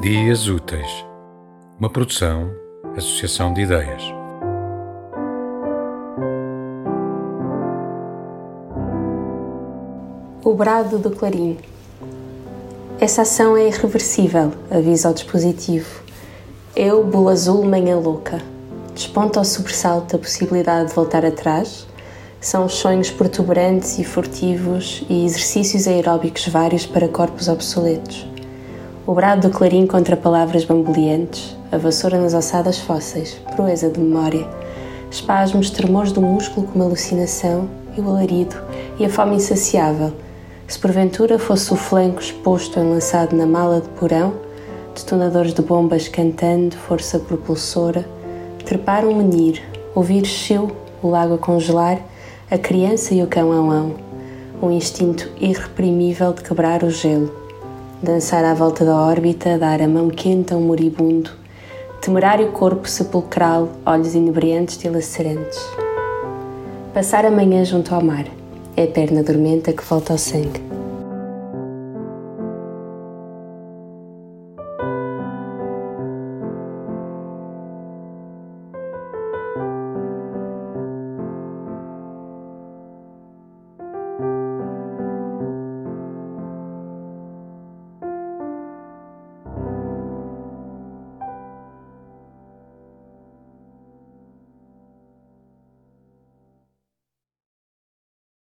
Dias Úteis, uma produção, associação de ideias. O brado do clarim. Essa ação é irreversível, avisa ao dispositivo. Eu, bula azul, manhã louca. Desponta ao sobressalto a possibilidade de voltar atrás. São os sonhos protuberantes e furtivos e exercícios aeróbicos vários para corpos obsoletos o brado do clarim contra palavras bamboleantes, a vassoura nas ossadas fósseis, proeza de memória, espasmos, tremores do músculo como alucinação e o alarido e a fome insaciável. Se porventura fosse o flanco exposto enlaçado na mala de porão, detonadores de bombas cantando, força propulsora, trepar um menir, ouvir chiu, o lago a congelar, a criança e o cão a ão, um instinto irreprimível de quebrar o gelo dançar à volta da órbita, dar a mão quente a um moribundo, temerário corpo sepulcral, olhos inebriantes dilacerantes. Passar a manhã junto ao mar, é a perna dormenta que volta ao sangue.